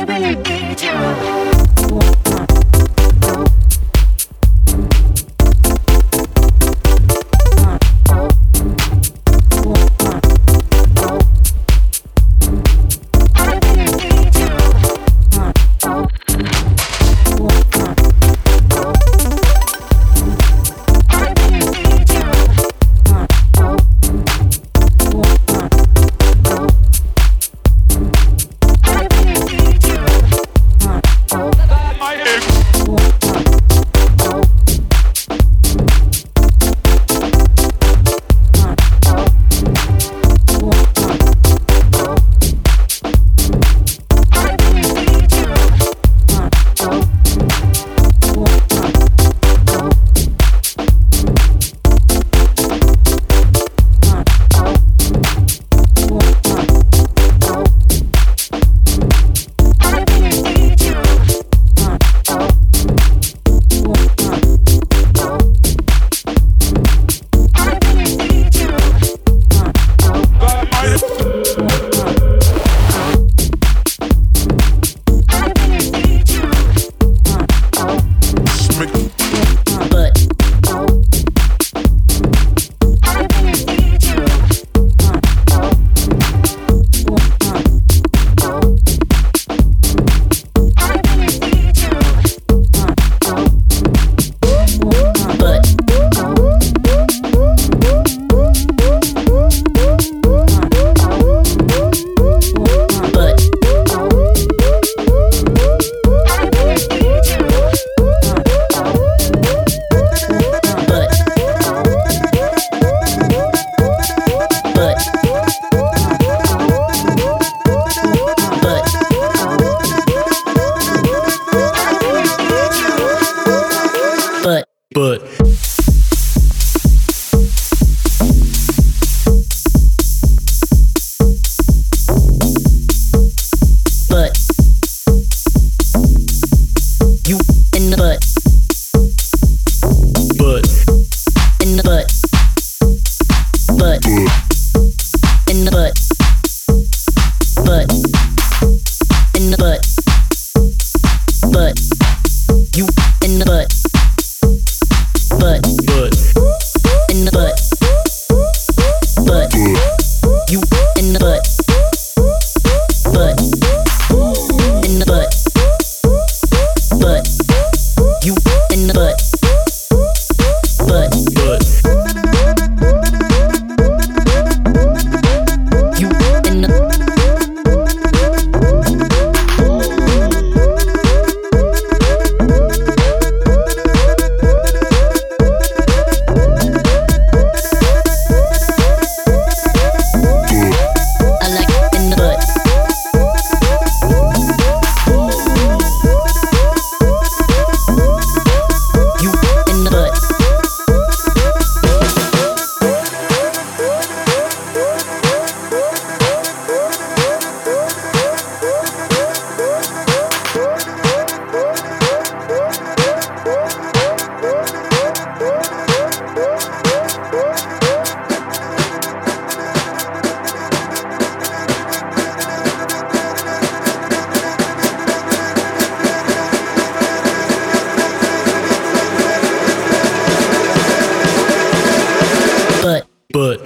I really need you. But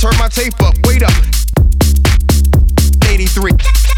turn my tape up. Wait up. 83.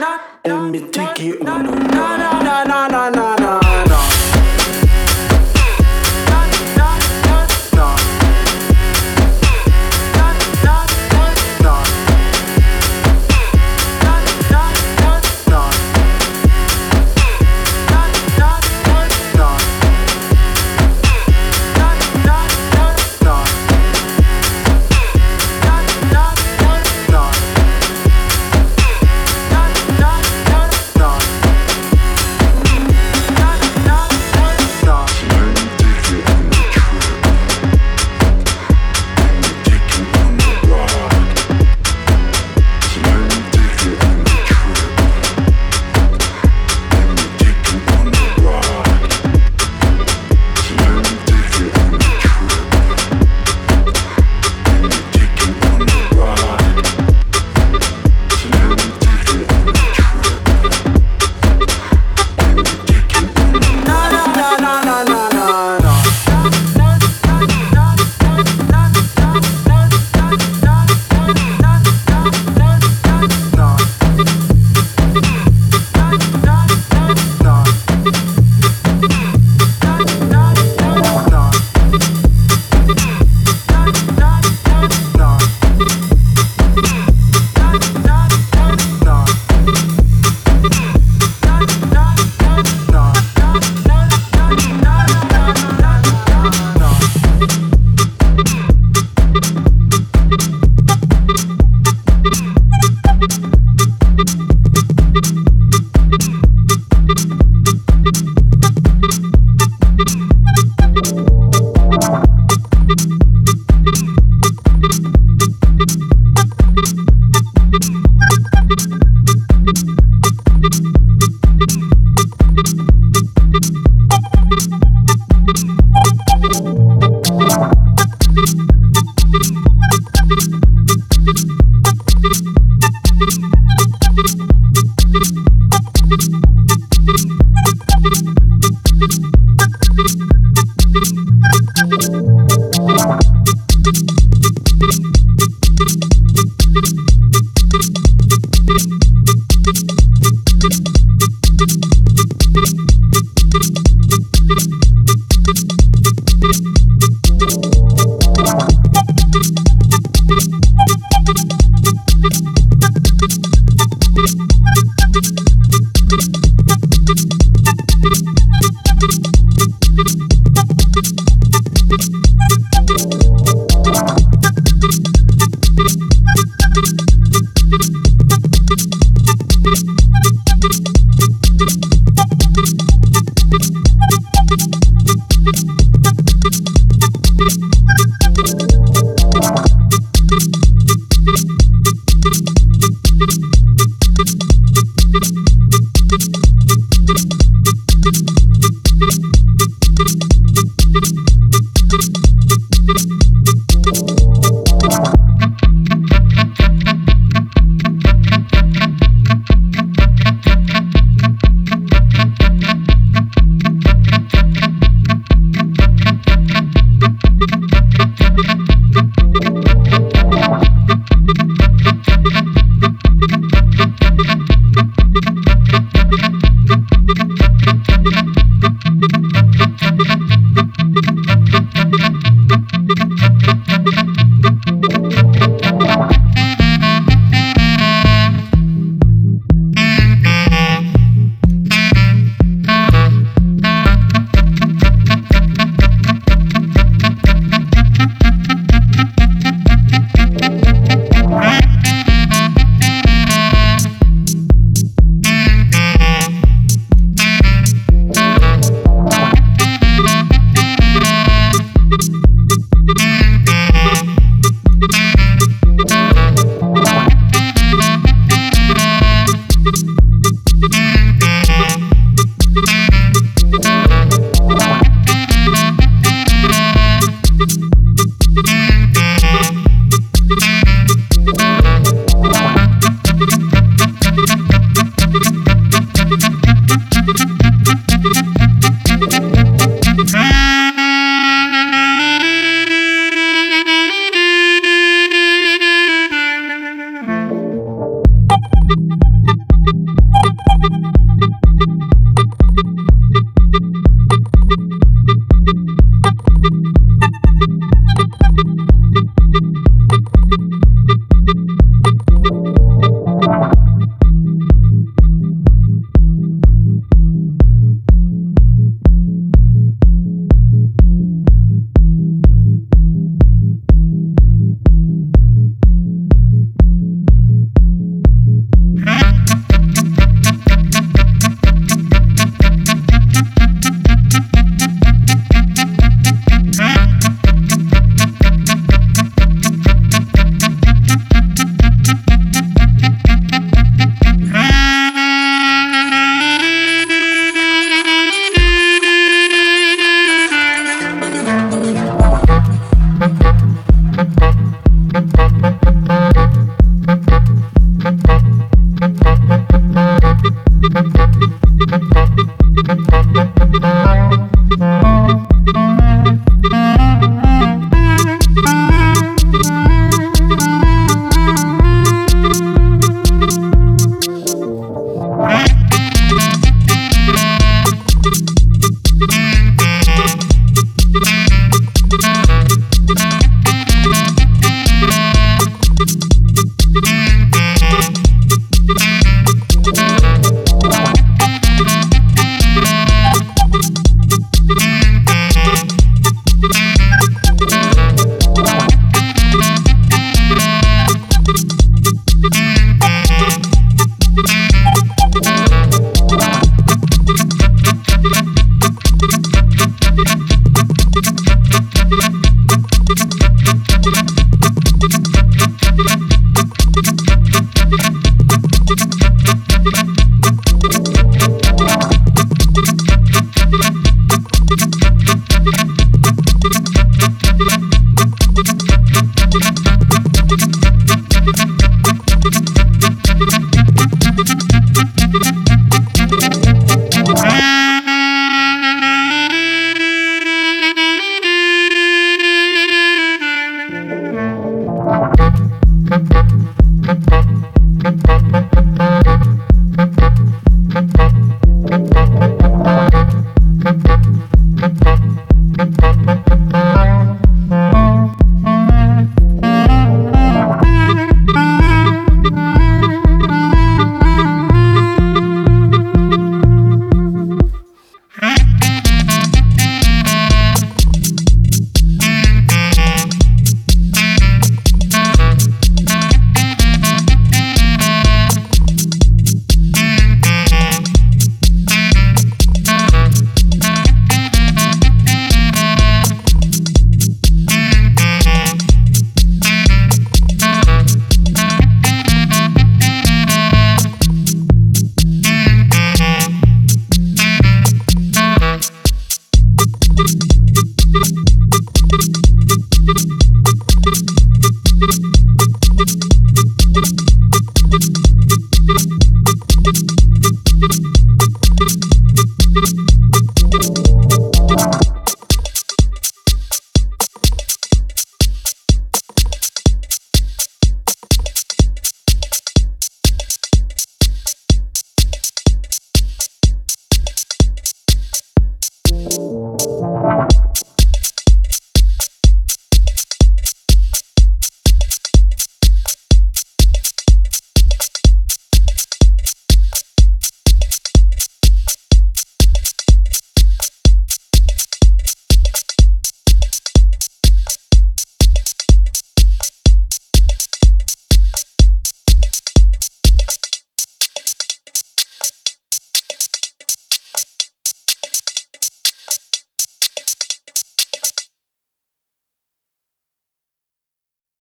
Let me take you on another.